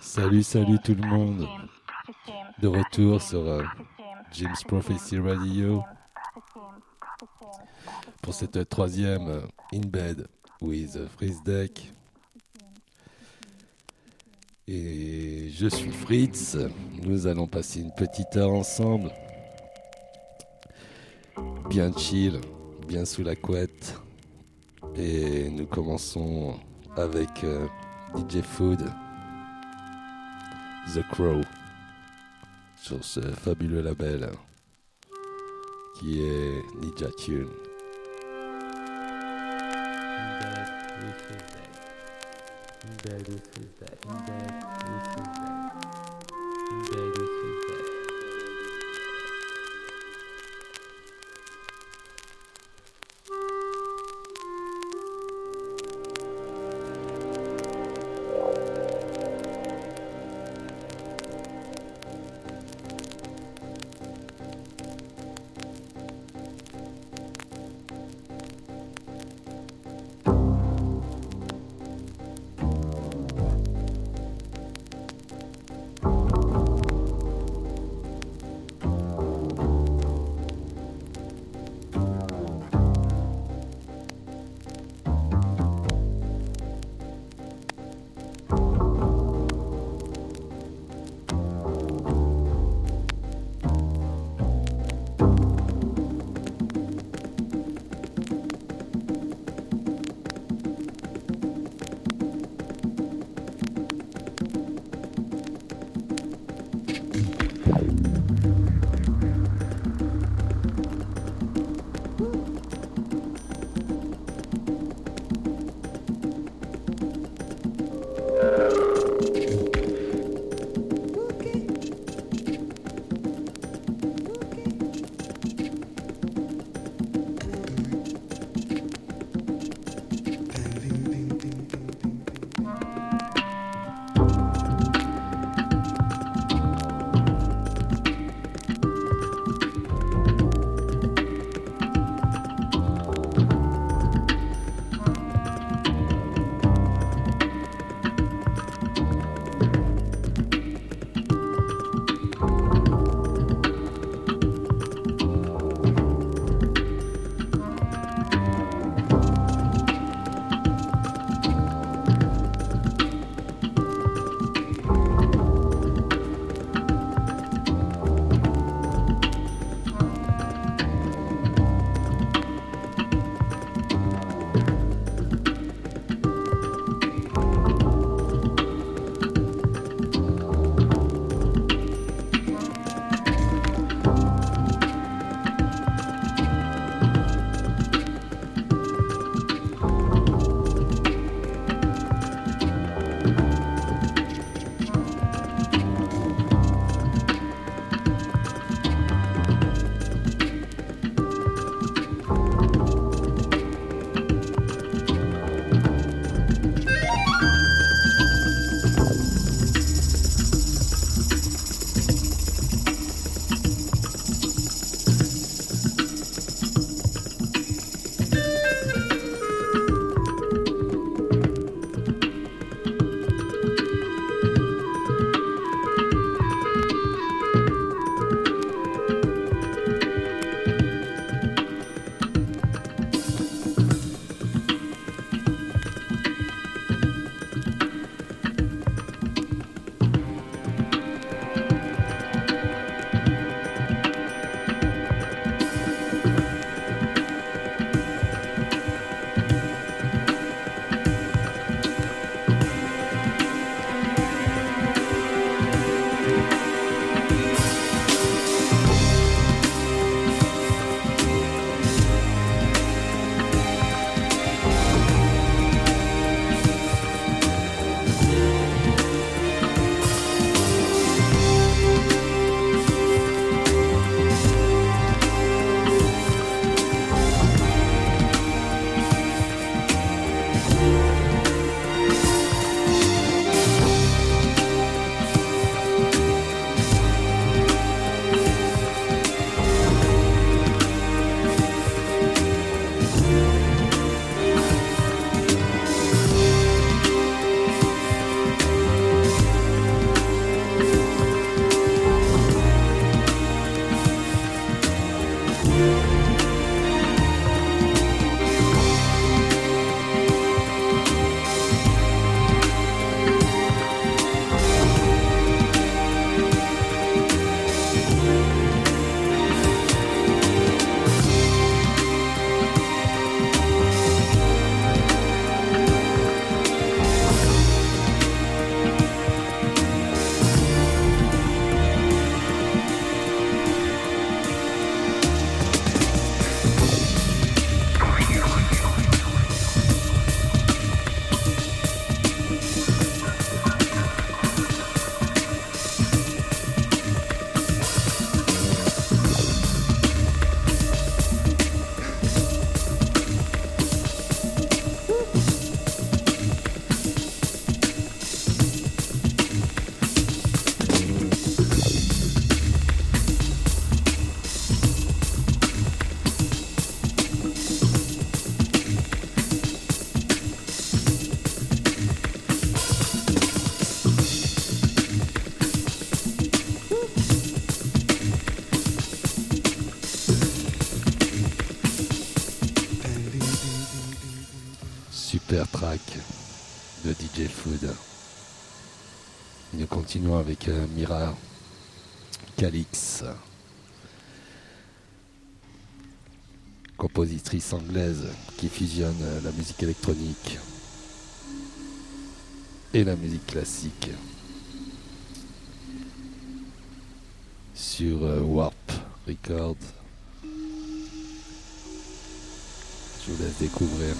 Salut, salut tout le monde. De retour sur euh, James Prophecy Radio pour cette troisième euh, In Bed with Fritz Deck. Et je suis Fritz. Nous allons passer une petite heure ensemble. Bien chill, bien sous la couette. Et nous commençons avec euh, DJ Food, The Crow, sur ce fabuleux label qui est Ninja Tune. Électronique et la musique classique sur euh, Warp Records. Je vous laisse découvrir.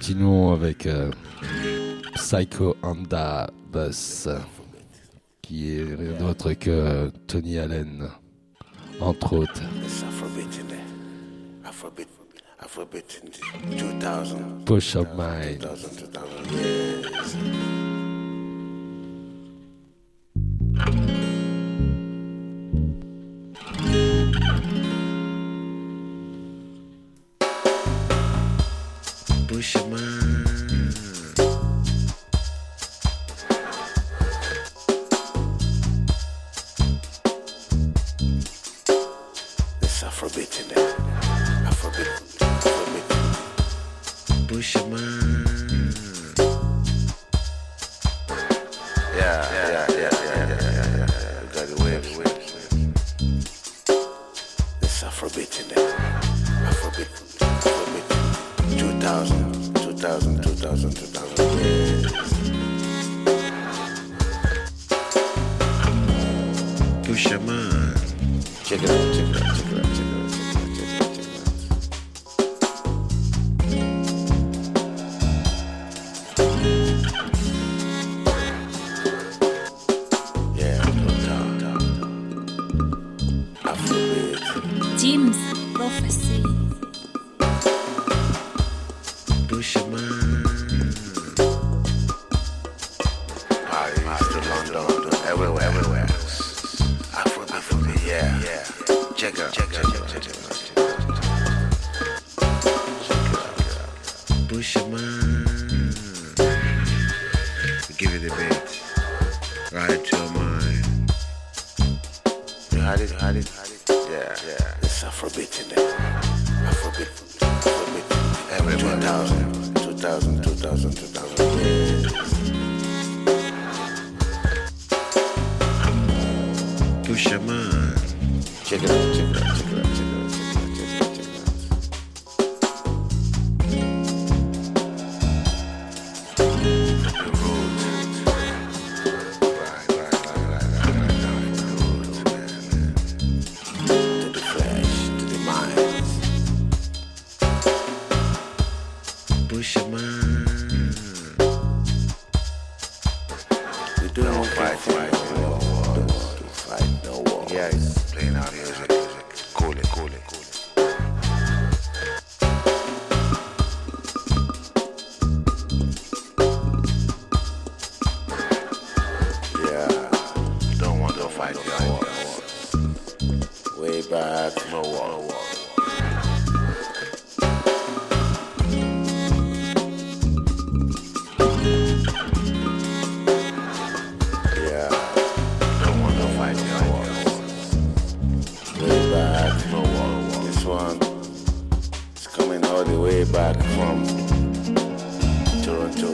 continuons avec euh, Psycho Anda Bus, qui est rien d'autre que Tony Allen, entre autres. Push up mind. 为什么 all the way back from Toronto.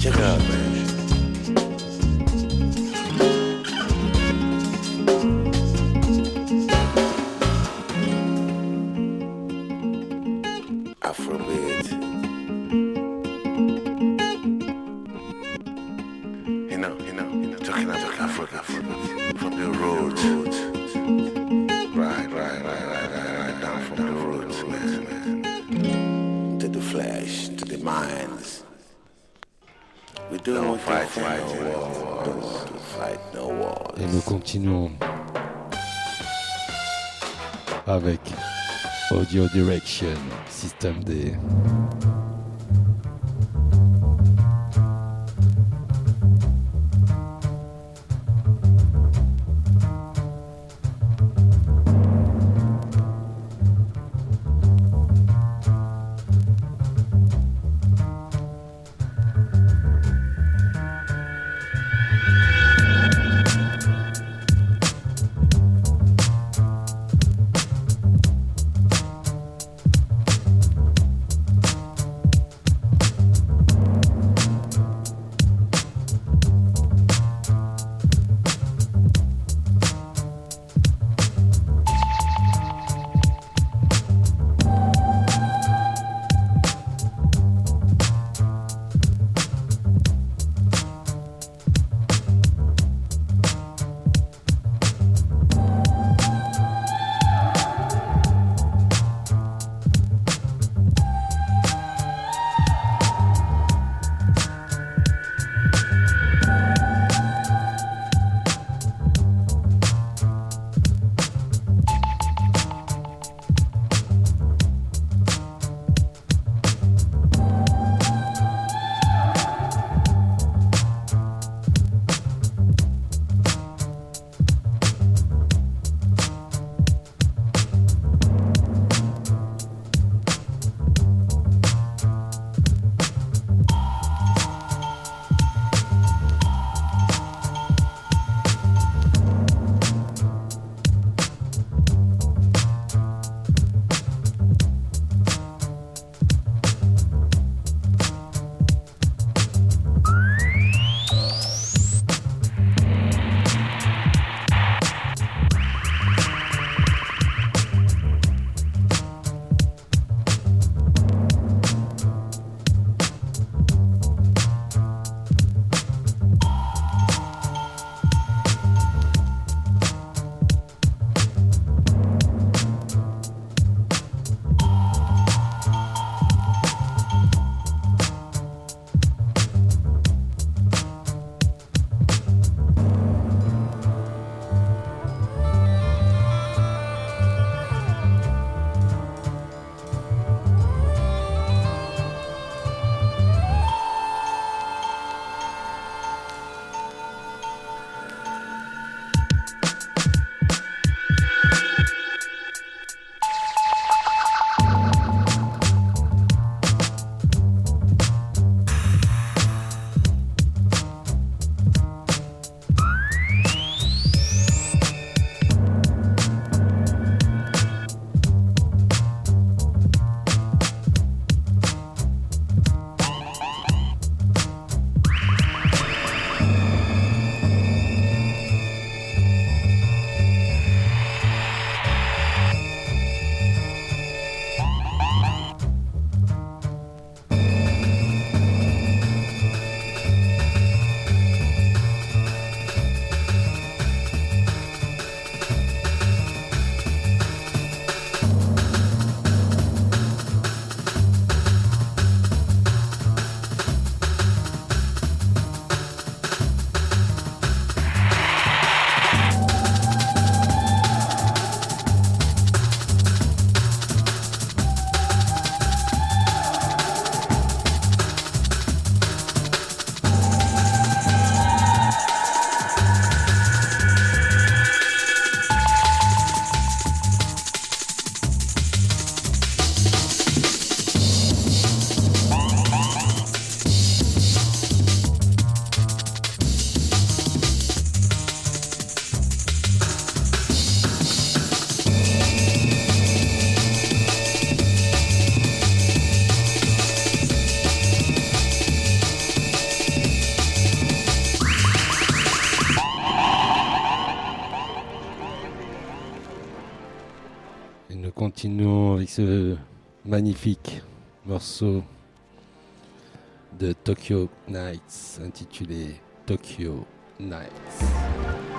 Check out, man. Et nous continuons avec Audio Direction System D. magnifique morceau de Tokyo Nights intitulé Tokyo Nights.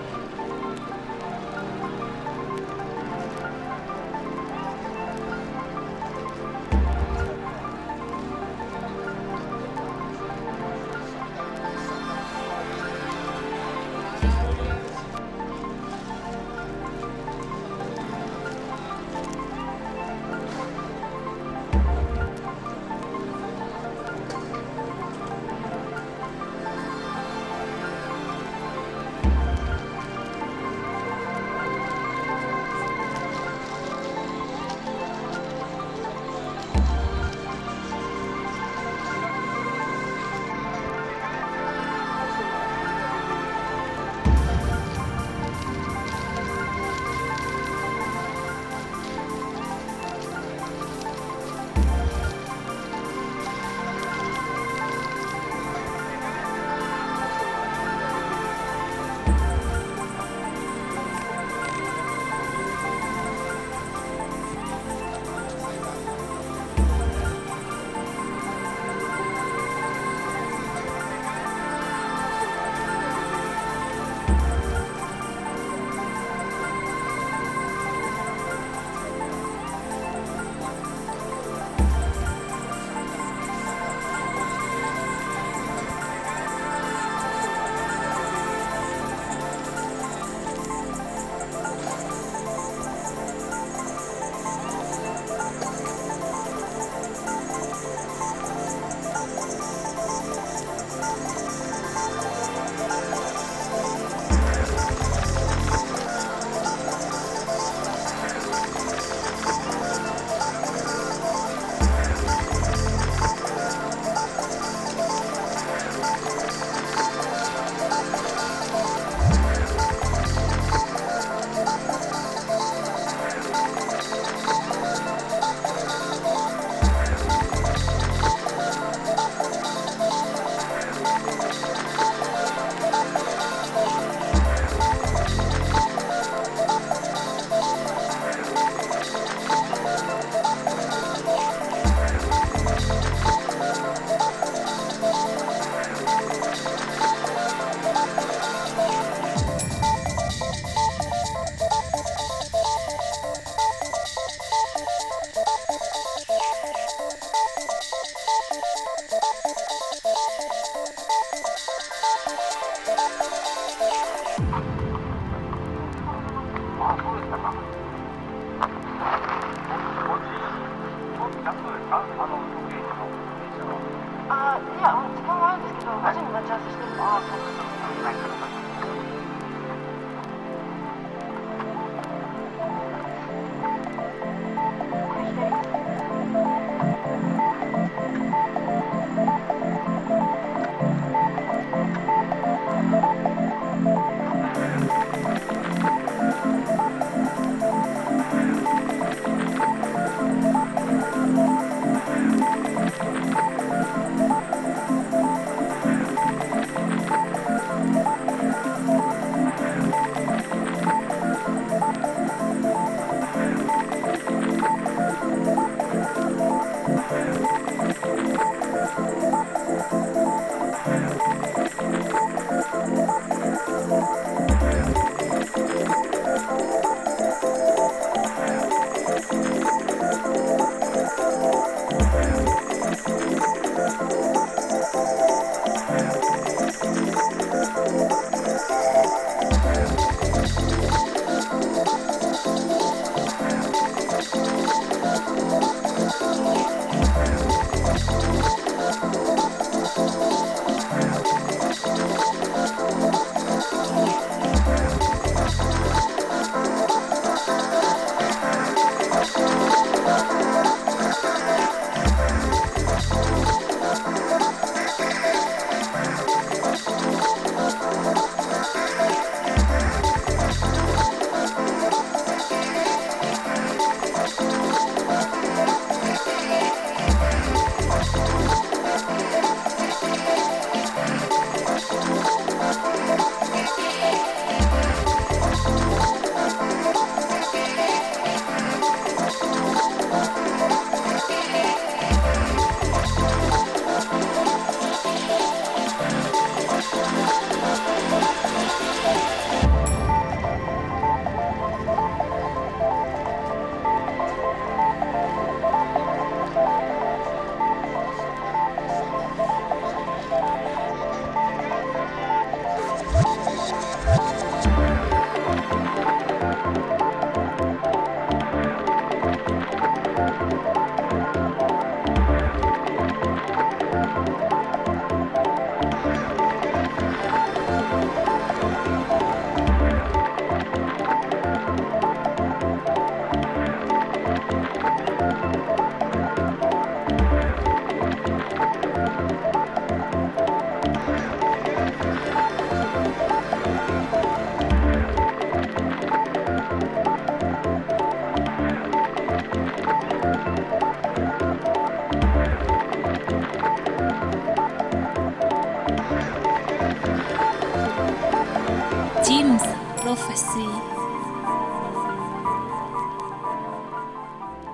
Bye.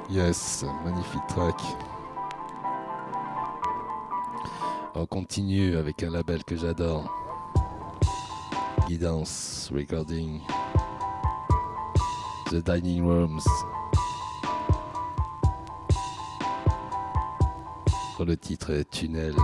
Yes, magnifique track. On continue avec un label que j'adore. Guidance Recording. The Dining Rooms. Le titre est Tunnel.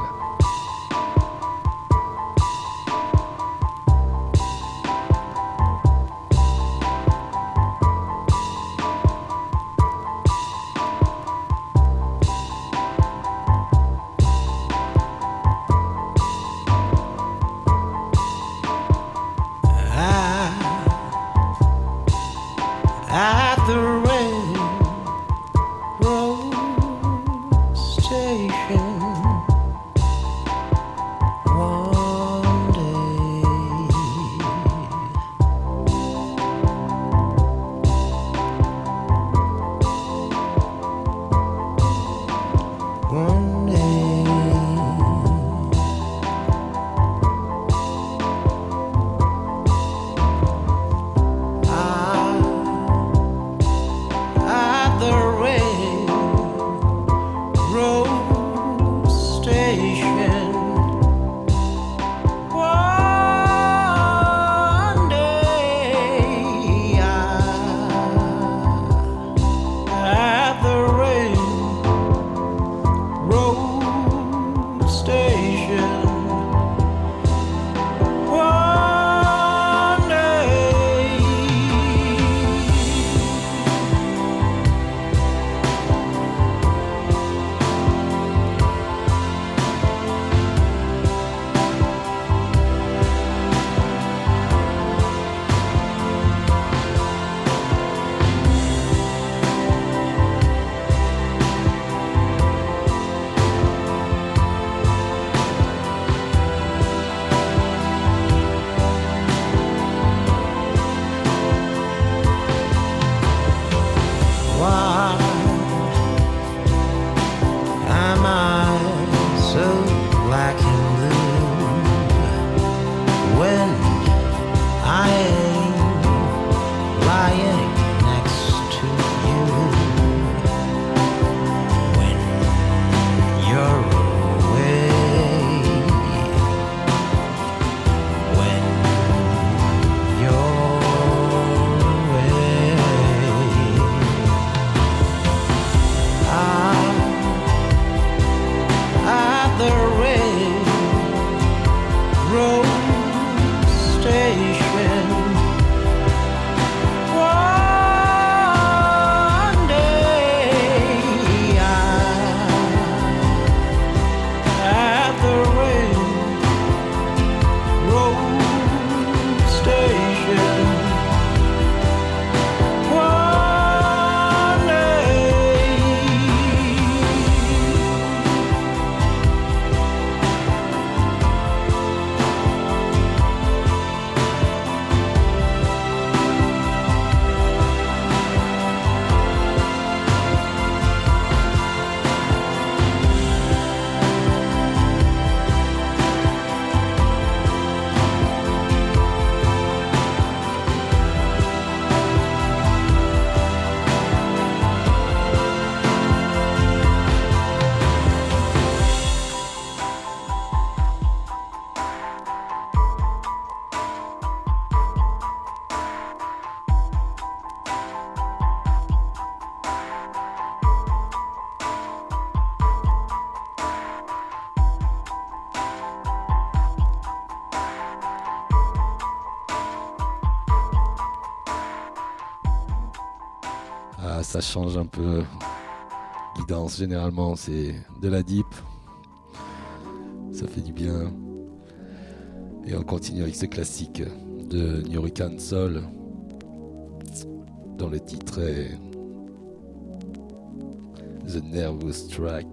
雪。Ça change un peu. Guidance, généralement, c'est de la deep. Ça fait du bien. Et on continue avec ce classique de Nurikan Soul, dont le titre est The Nervous Track.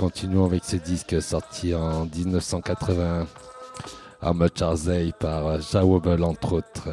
Continuons avec ce disque sorti en 1980. Armored Charzay par Jawobel entre autres.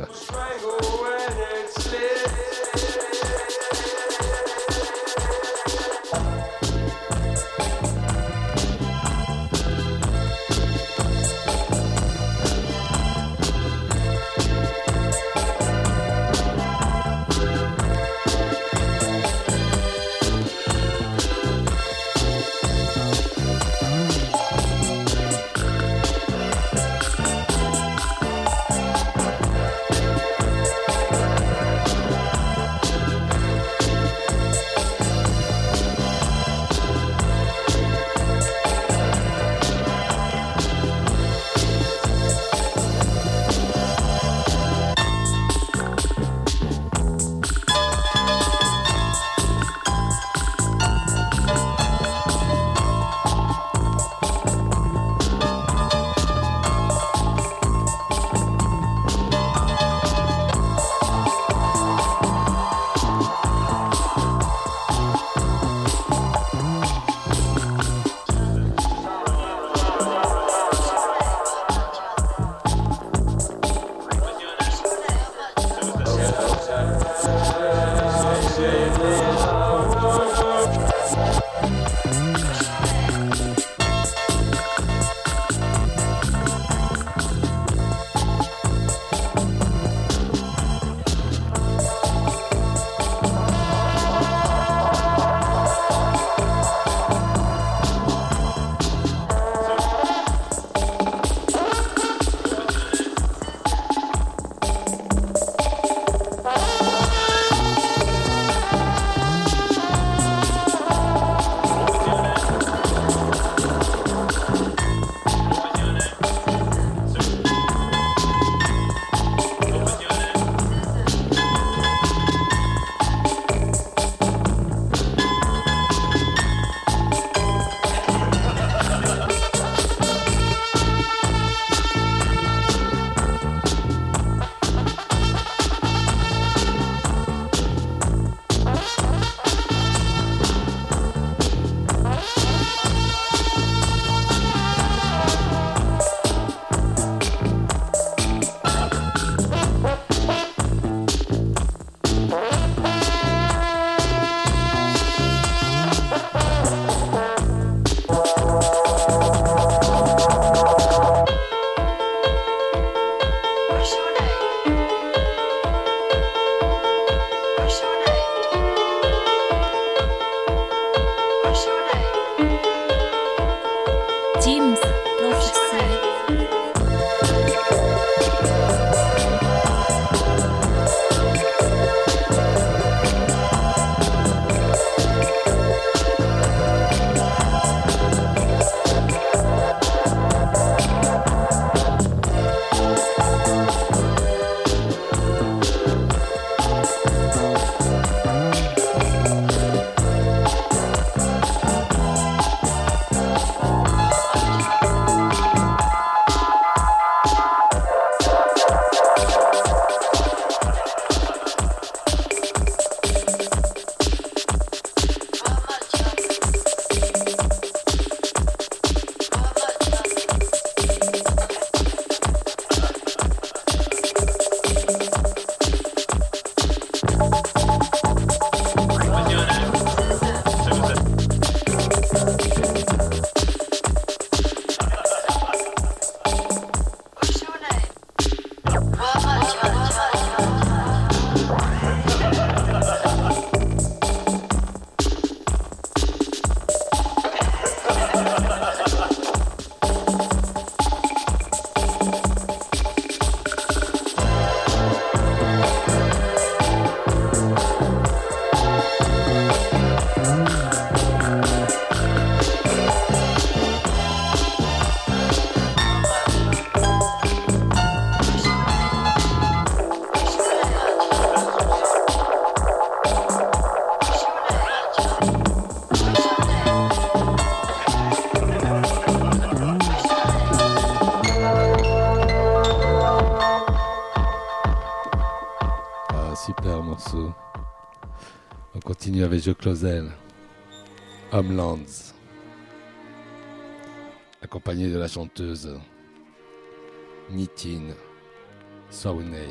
Joe Clausel. Homelands, accompagné de la chanteuse Nitin Saunay.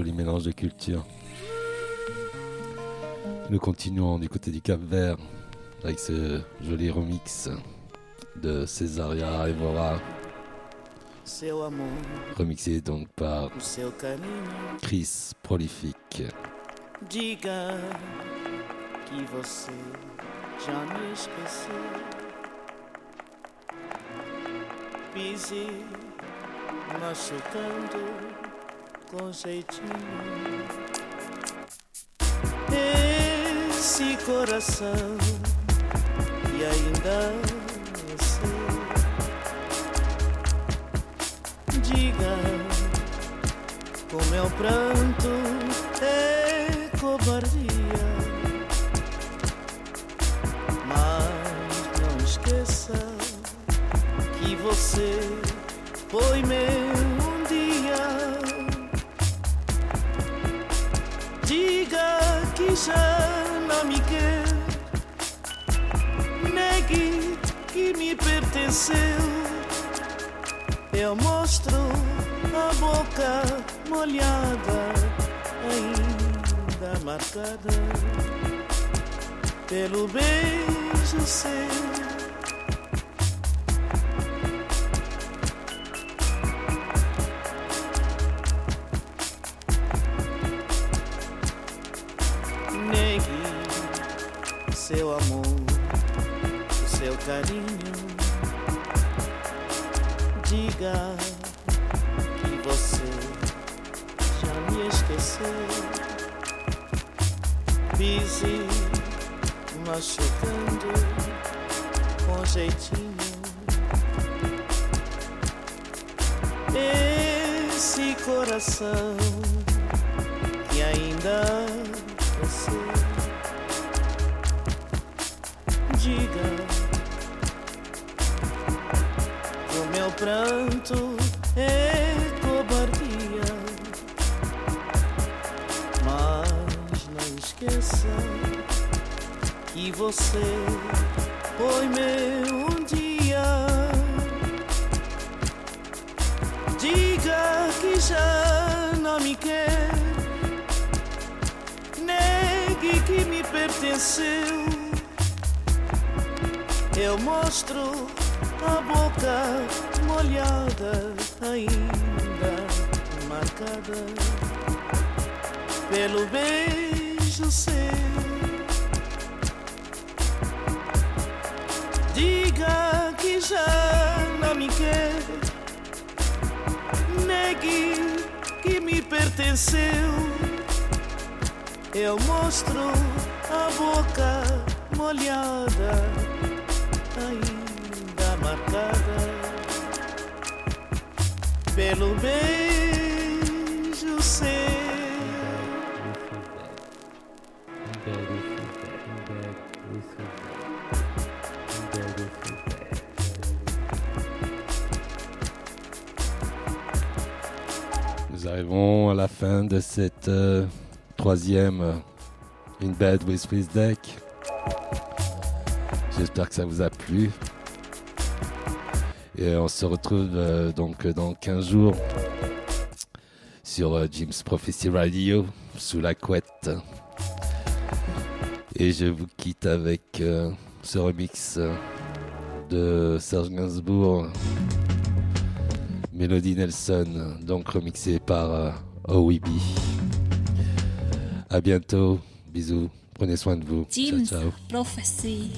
Joli mélange de cultures. Nous continuons du côté du Cap Vert avec ce joli remix de Césaria Evora, remixé donc par. Chris Prolific. Diga com jeitinho. Esse coração que ainda é seu. Diga o meu pranto é cobardia. Mas não esqueça que você foi meu Me quer. Negue que me pertenceu. Eu mostro a boca molhada, ainda marcada pelo beijo seu. Você foi meu dia. Diga que já não me quer. Negue que me pertenceu. Eu mostro a boca molhada, ainda marcada pelo beijo seu. Diga que já não me quer, negue que me pertenceu. Eu mostro a boca molhada, ainda marcada pelo beijo à la fin de cette euh, troisième euh, In Bed with Swiss Deck. J'espère que ça vous a plu. Et on se retrouve euh, donc dans 15 jours sur Jim's Prophecy Radio sous la couette. Et je vous quitte avec ce remix de Serge Gainsbourg. Melody Nelson, donc remixé par euh, OWB. À bientôt, bisous, prenez soin de vous. Ciao, ciao. Prophecy.